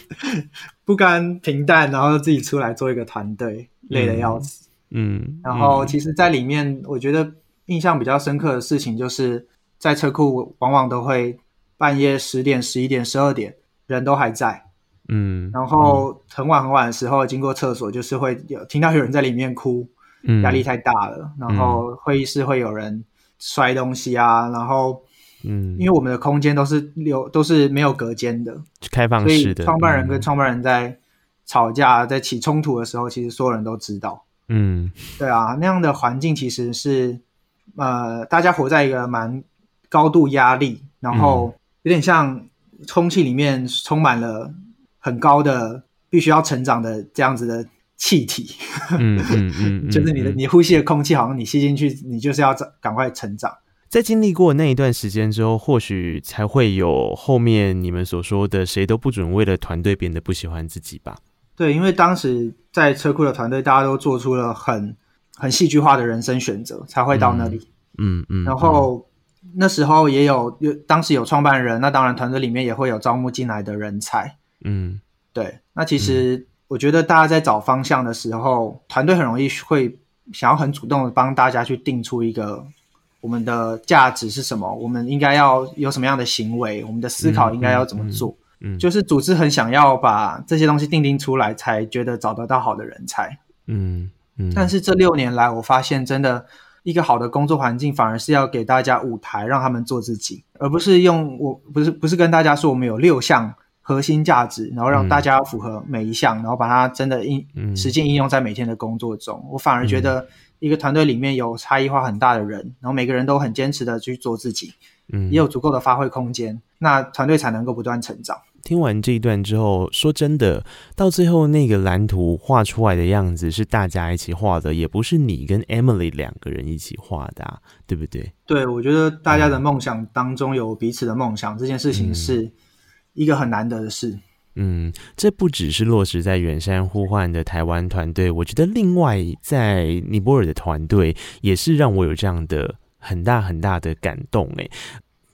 不甘平淡，然后自己出来做一个团队，累得要死。嗯，嗯然后其实，在里面我觉得印象比较深刻的事情，就是在车库往往都会半夜十点、十一点、十二点。人都还在，嗯，然后很晚很晚的时候，经过厕所，就是会有听到有人在里面哭，嗯，压力太大了。然后会议室会有人摔东西啊，然后，嗯，因为我们的空间都是有都是没有隔间的，开放式的，创办人跟创办人在吵架、在起冲突的时候，其实所有人都知道，嗯，对啊，那样的环境其实是，呃，大家活在一个蛮高度压力，然后有点像。空气里面充满了很高的必须要成长的这样子的气体，嗯嗯 <laughs> 嗯，就是你的你呼吸的空气，好像你吸进去，你就是要赶快成长。在经历过那一段时间之后，或许才会有后面你们所说的“谁都不准为了团队变得不喜欢自己”吧？对，因为当时在车库的团队，大家都做出了很很戏剧化的人生选择，才会到那里。嗯嗯，嗯，然后。那时候也有有，当时有创办人，那当然团队里面也会有招募进来的人才。嗯，对。那其实我觉得大家在找方向的时候，团队很容易会想要很主动的帮大家去定出一个我们的价值是什么，我们应该要有什么样的行为，我们的思考应该要怎么做。嗯，嗯，就是组织很想要把这些东西定定出来，才觉得找得到好的人才。嗯嗯。但是这六年来，我发现真的。一个好的工作环境，反而是要给大家舞台，让他们做自己，而不是用我不是不是跟大家说我们有六项核心价值，然后让大家符合每一项，嗯、然后把它真的应实践应用在每天的工作中。嗯、我反而觉得一个团队里面有差异化很大的人，然后每个人都很坚持的去做自己，嗯，也有足够的发挥空间，那团队才能够不断成长。听完这一段之后，说真的，到最后那个蓝图画出来的样子是大家一起画的，也不是你跟 Emily 两个人一起画的啊，对不对？对，我觉得大家的梦想当中有彼此的梦想，嗯、这件事情是一个很难得的事。嗯，这不只是落实在远山呼唤的台湾团队，我觉得另外在尼泊尔的团队也是让我有这样的很大很大的感动诶。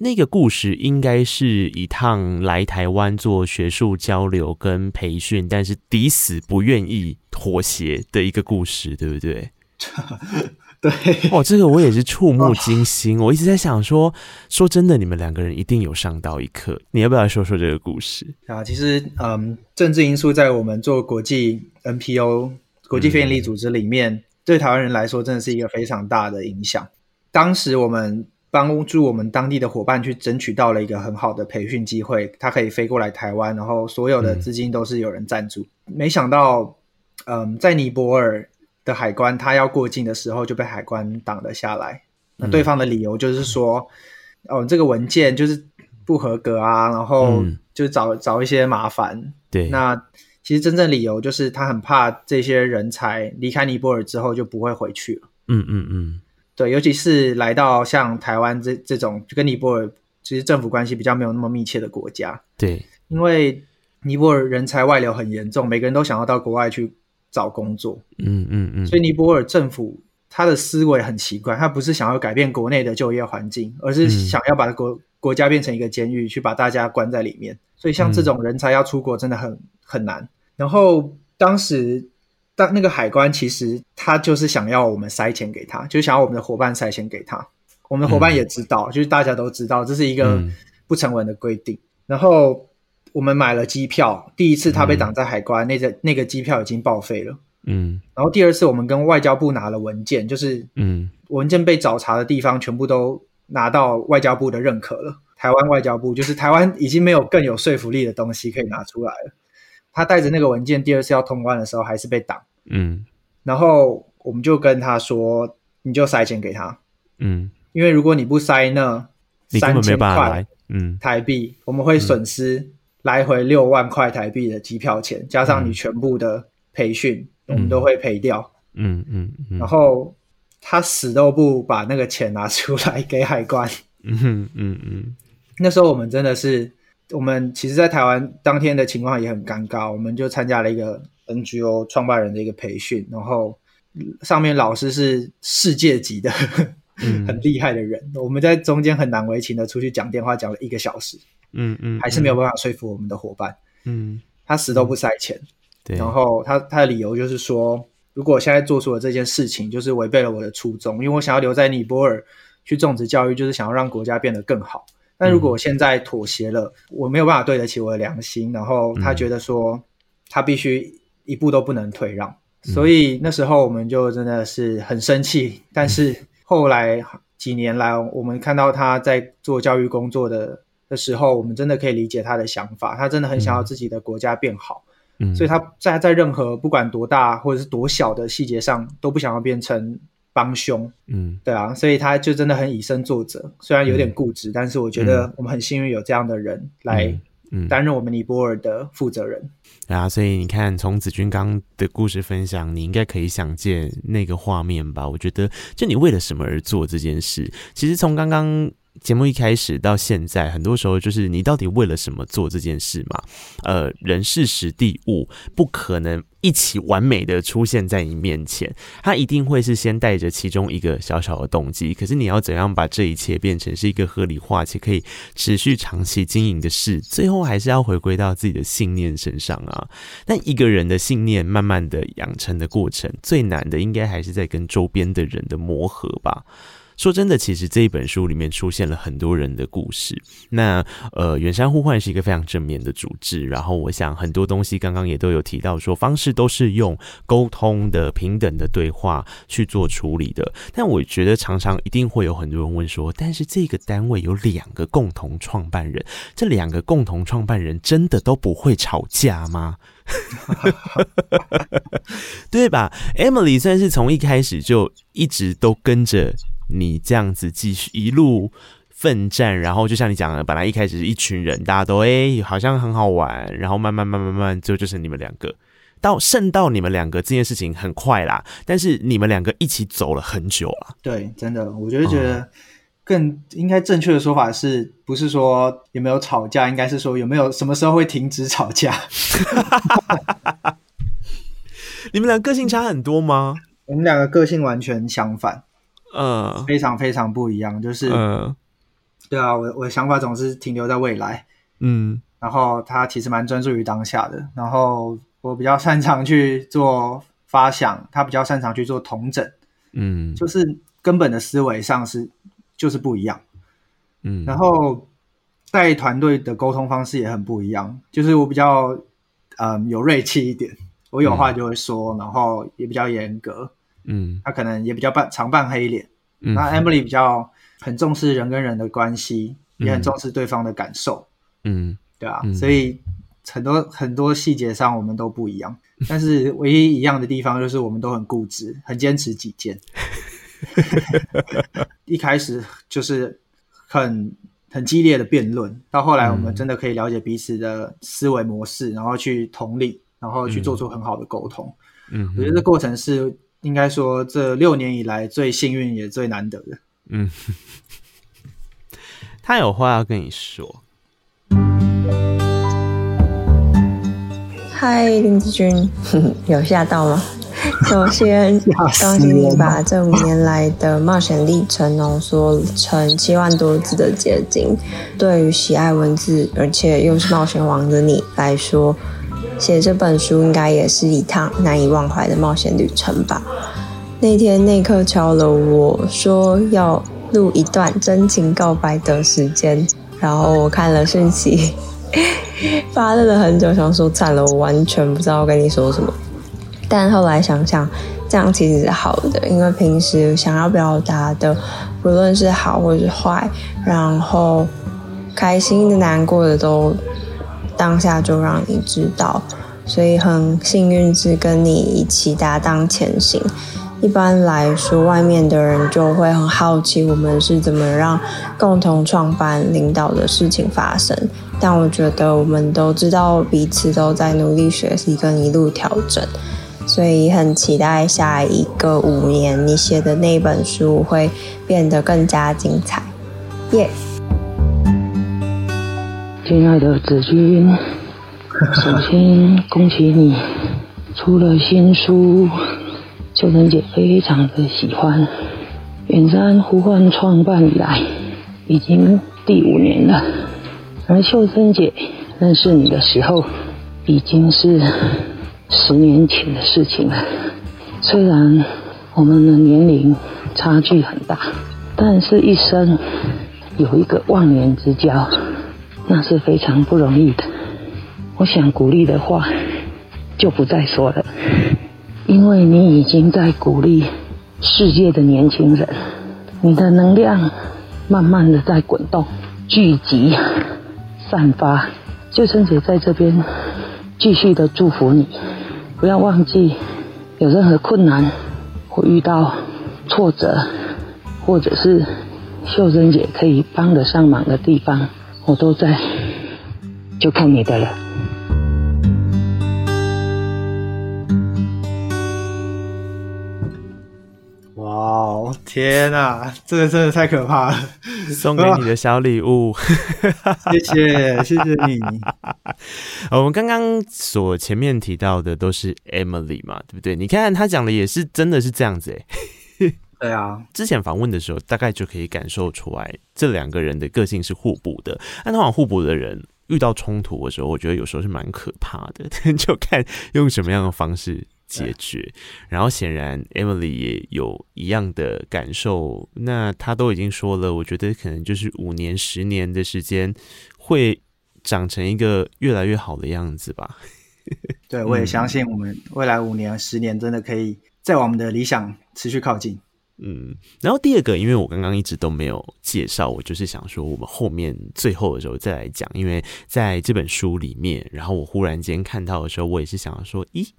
那个故事应该是一趟来台湾做学术交流跟培训，但是抵死不愿意妥协的一个故事，对不对？<laughs> 对，哦，这个我也是触目惊心。哦、我一直在想说，说真的，你们两个人一定有上到一课。你要不要说说这个故事啊？其实，嗯，政治因素在我们做国际 NPO 国际非营利组织里面，嗯、对台湾人来说，真的是一个非常大的影响。当时我们。帮助我们当地的伙伴去争取到了一个很好的培训机会，他可以飞过来台湾，然后所有的资金都是有人赞助。嗯、没想到，嗯，在尼泊尔的海关，他要过境的时候就被海关挡了下来。那对方的理由就是说，嗯、哦，这个文件就是不合格啊，然后就找找一些麻烦。对，那其实真正理由就是他很怕这些人才离开尼泊尔之后就不会回去了。嗯嗯嗯。对，尤其是来到像台湾这这种就跟尼泊尔其实政府关系比较没有那么密切的国家，对，因为尼泊尔人才外流很严重，每个人都想要到国外去找工作，嗯嗯嗯，所以尼泊尔政府他的思维很奇怪，他不是想要改变国内的就业环境，而是想要把国、嗯、国家变成一个监狱，去把大家关在里面，所以像这种人才要出国真的很很难。然后当时。但那个海关其实他就是想要我们塞钱给他，就是想要我们的伙伴塞钱给他。我们的伙伴也知道，嗯、就是大家都知道这是一个不成文的规定。嗯、然后我们买了机票，第一次他被挡在海关，嗯、那个那个机票已经报废了。嗯。然后第二次我们跟外交部拿了文件，就是嗯，文件被找茬的地方全部都拿到外交部的认可了。台湾外交部就是台湾已经没有更有说服力的东西可以拿出来了。他带着那个文件，第二次要通关的时候还是被挡。嗯，然后我们就跟他说，你就塞钱给他。嗯，因为如果你不塞呢，三千块，嗯，台币，我们会损失来回六万块台币的机票钱，加上你全部的培训，我们都会赔掉。嗯嗯。然后他死都不把那个钱拿出来给海关。嗯嗯嗯。那时候我们真的是。我们其实，在台湾当天的情况也很尴尬，我们就参加了一个 NGO 创办人的一个培训，然后上面老师是世界级的，<laughs> 嗯、很厉害的人，我们在中间很难为情的出去讲电话，讲了一个小时，嗯嗯，嗯还是没有办法说服我们的伙伴，嗯，他死都不塞钱，嗯、对，然后他他的理由就是说，如果我现在做出了这件事情，就是违背了我的初衷，因为我想要留在尼泊尔去种植教育，就是想要让国家变得更好。但如果我现在妥协了，嗯、我没有办法对得起我的良心。然后他觉得说，他必须一步都不能退让。嗯、所以那时候我们就真的是很生气。但是后来几年来，我们看到他在做教育工作的的时候，我们真的可以理解他的想法。他真的很想要自己的国家变好。嗯、所以他在在任何不管多大或者是多小的细节上，都不想要变成。帮凶，嗯，对啊，所以他就真的很以身作则，虽然有点固执，嗯、但是我觉得我们很幸运有这样的人来担任我们尼泊尔的负责人。嗯、啊，所以你看，从子君刚的故事分享，你应该可以想见那个画面吧？我觉得，就你为了什么而做这件事？其实从刚刚。节目一开始到现在，很多时候就是你到底为了什么做这件事嘛？呃，人事时地物不可能一起完美的出现在你面前，它一定会是先带着其中一个小小的动机。可是你要怎样把这一切变成是一个合理化且可以持续长期经营的事？最后还是要回归到自己的信念身上啊。但一个人的信念慢慢的养成的过程，最难的应该还是在跟周边的人的磨合吧。说真的，其实这一本书里面出现了很多人的故事。那呃，远山呼唤是一个非常正面的组织。然后我想很多东西刚刚也都有提到，说方式都是用沟通的、平等的对话去做处理的。但我觉得常常一定会有很多人问说，但是这个单位有两个共同创办人，这两个共同创办人真的都不会吵架吗？<laughs> 对吧？Emily 算是从一开始就一直都跟着。你这样子继续一路奋战，然后就像你讲的，本来一开始是一群人，大家都哎、欸、好像很好玩，然后慢慢慢慢慢慢，最后就是你们两个，到剩到你们两个这件事情很快啦，但是你们两个一起走了很久了。对，真的，我就觉得更应该正确的说法是不是说有没有吵架，应该是说有没有什么时候会停止吵架。<laughs> 你们俩个性差很多吗？我们两个个性完全相反。嗯，uh, 非常非常不一样，就是，uh, 对啊，我我的想法总是停留在未来，嗯，然后他其实蛮专注于当下的，然后我比较擅长去做发想，他比较擅长去做同整，嗯，就是根本的思维上是就是不一样，嗯，然后带团队的沟通方式也很不一样，就是我比较嗯有锐气一点，我有话就会说，嗯、然后也比较严格。嗯，他可能也比较扮常扮黑脸，嗯、那 Emily 比较很重视人跟人的关系，也很重视对方的感受。嗯，对啊，嗯、所以很多很多细节上我们都不一样，但是唯一一样的地方就是我们都很固执，很坚持己见。<laughs> 一开始就是很很激烈的辩论，到后来我们真的可以了解彼此的思维模式，然后去同理，然后去做出很好的沟通。嗯，我觉得这过程是应该说这六年以来最幸运也最难得的。嗯，他有话要跟你说。嗨，林志军，有吓到吗？首先，<laughs> 恭喜你把这五年来的冒险历程浓缩成七万多字的结晶。对于喜爱文字而且又是冒险王的你来说，写这本书应该也是一趟难以忘怀的冒险旅程吧？那天内克敲了我说要录一段真情告白的时间，然后我看了讯息，<laughs> 发愣了很久，想说惨了，我完全不知道跟你说什么。但后来想想，这样其实是好的，因为平时想要表达的，不论是好或是坏，然后开心的、难过的，都当下就让你知道。所以很幸运是跟你一起搭档前行。一般来说，外面的人就会很好奇我们是怎么让共同创办领导的事情发生。但我觉得我们都知道彼此都在努力学习跟一路调整。所以很期待下一个五年，你写的那本书会变得更加精彩，耶、yeah！亲爱的子君，<laughs> 首先恭喜你出了新书，秀珍姐非常的喜欢。远山呼唤创办以来，已经第五年了，而秀珍姐认识你的时候，已经是。十年前的事情了。虽然我们的年龄差距很大，但是一生有一个忘年之交，那是非常不容易的。我想鼓励的话就不再说了，因为你已经在鼓励世界的年轻人，你的能量慢慢的在滚动、聚集、散发。救生姐在这边继续的祝福你。不要忘记，有任何困难或遇到挫折，或者是秀珍姐可以帮得上忙的地方，我都在，就看你的了。哇哦，天哪，这个真的太可怕了！送给你的小礼物，<laughs> 谢谢，谢谢你。<laughs> 我们刚刚所前面提到的都是 Emily 嘛，对不对？你看他讲的也是真的是这样子哎。对啊，之前访问的时候，大概就可以感受出来，这两个人的个性是互补的。那通常互补的人遇到冲突的时候，我觉得有时候是蛮可怕的，<laughs> 就看用什么样的方式解决。然后显然 Emily 也有一样的感受，那他都已经说了，我觉得可能就是五年、十年的时间会。长成一个越来越好的样子吧。对，我也相信我们未来五年、十年真的可以再往我们的理想持续靠近。嗯，然后第二个，因为我刚刚一直都没有介绍，我就是想说，我们后面最后的时候再来讲，因为在这本书里面，然后我忽然间看到的时候，我也是想要说，咦。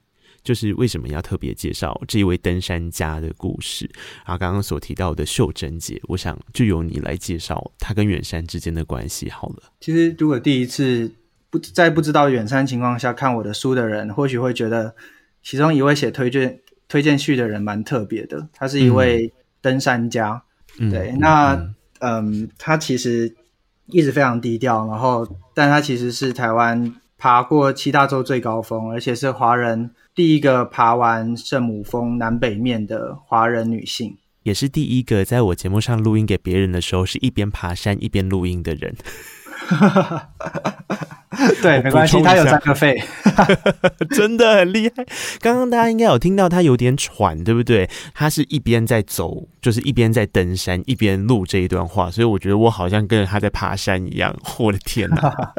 就是为什么要特别介绍这一位登山家的故事？然后刚刚所提到的秀珍姐，我想就由你来介绍她跟远山之间的关系好了。其实，如果第一次不在不知道远山情况下看我的书的人，或许会觉得其中一位写推荐推荐序的人蛮特别的。他是一位登山家，嗯、对，嗯那嗯，嗯，他其实一直非常低调，然后，但他其实是台湾爬过七大洲最高峰，而且是华人。第一个爬完圣母峰南北面的华人女性，也是第一个在我节目上录音给别人的时候是一边爬山一边录音的人。<laughs> <laughs> 对，没关系，他有三个肺，<laughs> <laughs> 真的很厉害。刚刚大家应该有听到他有点喘，对不对？他是一边在走，就是一边在登山，一边录这一段话，所以我觉得我好像跟着他在爬山一样。我的天哪！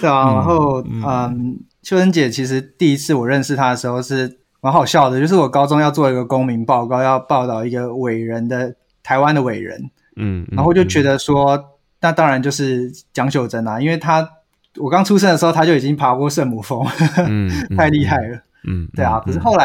对啊，然后嗯。嗯秀珍姐其实第一次我认识她的时候是蛮好笑的，就是我高中要做一个公民报告，要报道一个伟人的台湾的伟人，嗯，然后就觉得说，嗯、那当然就是江秀珍啊，因为她我刚出生的时候她就已经爬过圣母峰，<laughs> 嗯，太厉害了，嗯，对啊。可是后来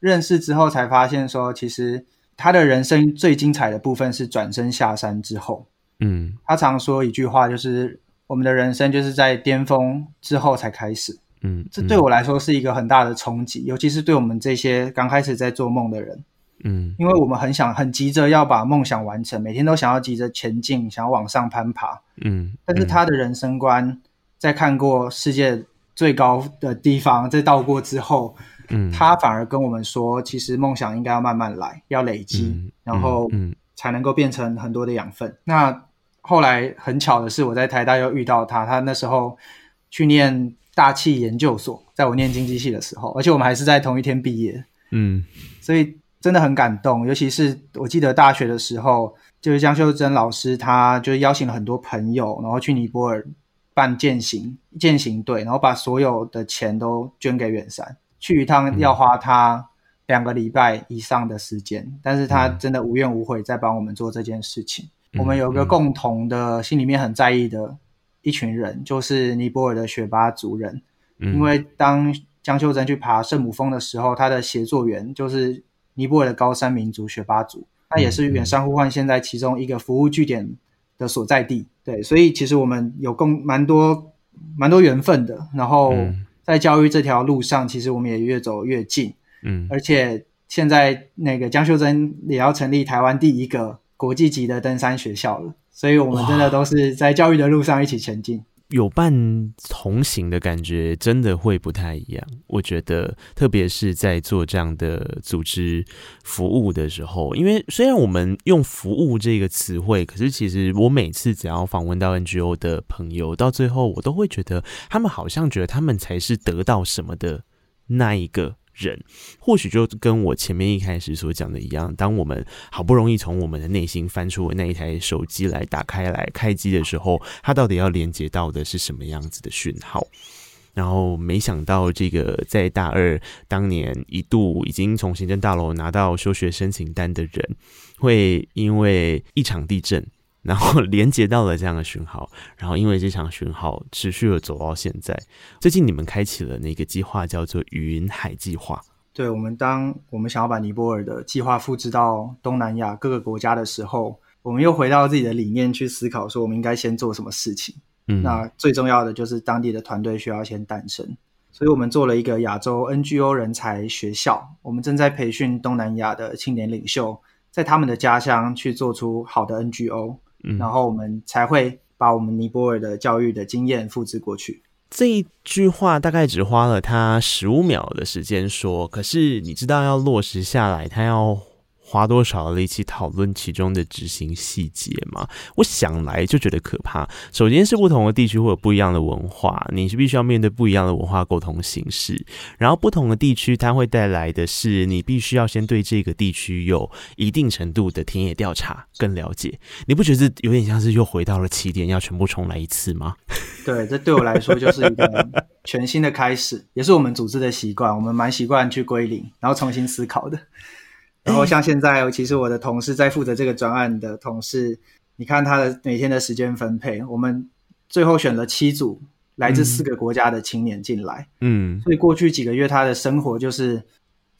认识之后才发现说，其实他的人生最精彩的部分是转身下山之后，嗯，他常说一句话，就是我们的人生就是在巅峰之后才开始。嗯，这对我来说是一个很大的冲击，尤其是对我们这些刚开始在做梦的人。嗯，因为我们很想、很急着要把梦想完成，每天都想要急着前进，想要往上攀爬。嗯，但是他的人生观在看过世界最高的地方，在到过之后，嗯，他反而跟我们说，其实梦想应该要慢慢来，要累积，嗯、然后才能够变成很多的养分。那后来很巧的是，我在台大又遇到他，他那时候去念。大气研究所，在我念经济系的时候，而且我们还是在同一天毕业，嗯，所以真的很感动。尤其是我记得大学的时候，就是江秀珍老师，他就邀请了很多朋友，然后去尼泊尔办践行践行队，然后把所有的钱都捐给远山，去一趟要花他两个礼拜以上的时间，嗯、但是他真的无怨无悔在帮我们做这件事情。嗯、我们有一个共同的心里面很在意的。一群人就是尼泊尔的雪巴族人，嗯、因为当江秀珍去爬圣母峰的时候，他的协作员就是尼泊尔的高山民族雪巴族，那也是远山呼唤现在其中一个服务据点的所在地。对，所以其实我们有共蛮多蛮多缘分的。然后在教育这条路上，其实我们也越走越近。嗯，而且现在那个江秀珍也要成立台湾第一个国际级的登山学校了。所以，我们真的都是在教育的路上一起前进。有伴同行的感觉，真的会不太一样。我觉得，特别是在做这样的组织服务的时候，因为虽然我们用“服务”这个词汇，可是其实我每次只要访问到 NGO 的朋友，到最后我都会觉得，他们好像觉得他们才是得到什么的那一个。人或许就跟我前面一开始所讲的一样，当我们好不容易从我们的内心翻出那一台手机来打开来开机的时候，它到底要连接到的是什么样子的讯号？然后没想到，这个在大二当年一度已经从行政大楼拿到休学申请单的人，会因为一场地震。然后 <laughs> 连接到了这样的讯号，然后因为这场讯号持续了走到现在。最近你们开启了那个计划，叫做“云海计划”。对，我们当我们想要把尼泊尔的计划复制到东南亚各个国家的时候，我们又回到自己的理念去思考，说我们应该先做什么事情。嗯，那最重要的就是当地的团队需要先诞生，所以我们做了一个亚洲 NGO 人才学校。我们正在培训东南亚的青年领袖，在他们的家乡去做出好的 NGO。然后我们才会把我们尼泊尔的教育的经验复制过去。这一句话大概只花了他十五秒的时间说，可是你知道要落实下来，他要。花多少力气讨论其中的执行细节吗？我想来就觉得可怕。首先是不同的地区会有不一样的文化，你是必须要面对不一样的文化沟通形式。然后不同的地区，它会带来的是你必须要先对这个地区有一定程度的田野调查，更了解。你不觉得有点像是又回到了起点，要全部重来一次吗？<laughs> 对，这对我来说就是一个全新的开始，也是我们组织的习惯。我们蛮习惯去归零，然后重新思考的。然后像现在，其实我的同事在负责这个专案的同事，你看他的每天的时间分配，我们最后选了七组来自四个国家的青年进来。嗯，所以过去几个月他的生活就是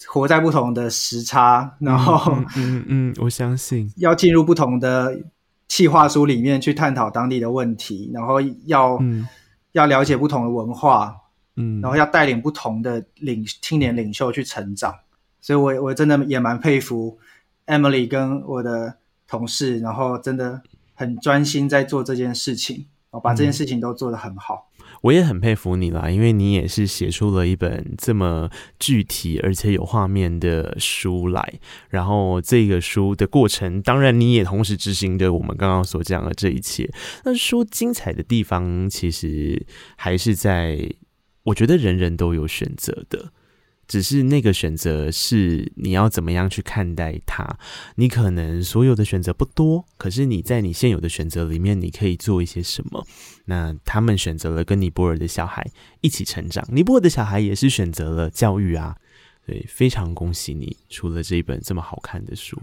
活在不同的时差，然后嗯嗯，嗯，我相信要进入不同的企划书里面去探讨当地的问题，然后要、嗯、要了解不同的文化，嗯，然后要带领不同的领青年领袖去成长。所以我，我我真的也蛮佩服 Emily 跟我的同事，然后真的很专心在做这件事情，我把这件事情都做得很好。嗯，我也很佩服你啦，因为你也是写出了一本这么具体而且有画面的书来，然后这个书的过程，当然你也同时执行着我们刚刚所讲的这一切。那书精彩的地方，其实还是在，我觉得人人都有选择的。只是那个选择是你要怎么样去看待它？你可能所有的选择不多，可是你在你现有的选择里面，你可以做一些什么？那他们选择了跟尼泊尔的小孩一起成长，尼泊尔的小孩也是选择了教育啊。对，非常恭喜你出了这一本这么好看的书。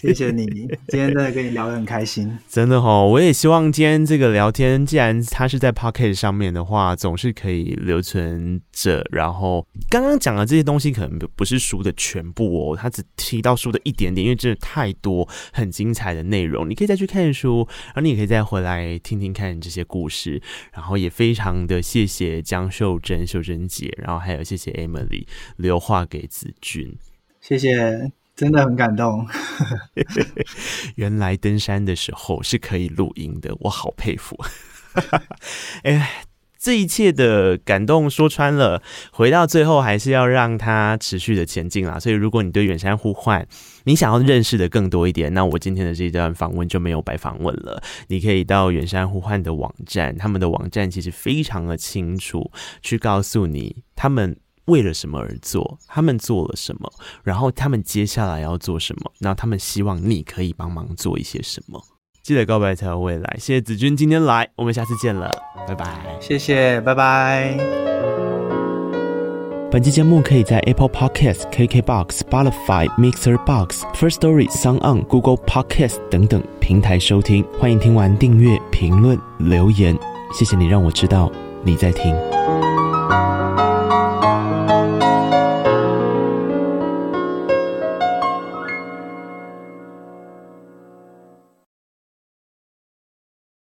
谢谢你，今天真的跟你聊得很开心，真的哈。我也希望今天这个聊天，既然它是在 Podcast 上面的话，总是可以留存着。然后刚刚讲的这些东西，可能不是书的全部哦，他只提到书的一点点，因为真的太多很精彩的内容，你可以再去看书，然后你也可以再回来听听看这些故事。然后也非常的谢谢江秀珍、秀珍姐，然后还有谢谢 Emily 留话给子君，谢谢。真的很感动，<laughs> 原来登山的时候是可以录音的，我好佩服。<laughs> 哎，这一切的感动说穿了，回到最后还是要让它持续的前进啦。所以，如果你对远山呼唤，你想要认识的更多一点，那我今天的这一段访问就没有白访问了。你可以到远山呼唤的网站，他们的网站其实非常的清楚，去告诉你他们。为了什么而做？他们做了什么？然后他们接下来要做什么？那他们希望你可以帮忙做一些什么？记得告白才有未来。谢谢子君今天来，我们下次见了，拜拜。谢谢，拜拜。本期节目可以在 Apple Podcast、KKBox、Spotify、Mixer Box、First Story、Sound On、Google Podcast 等等平台收听。欢迎听完订阅、评论、留言，谢谢你让我知道你在听。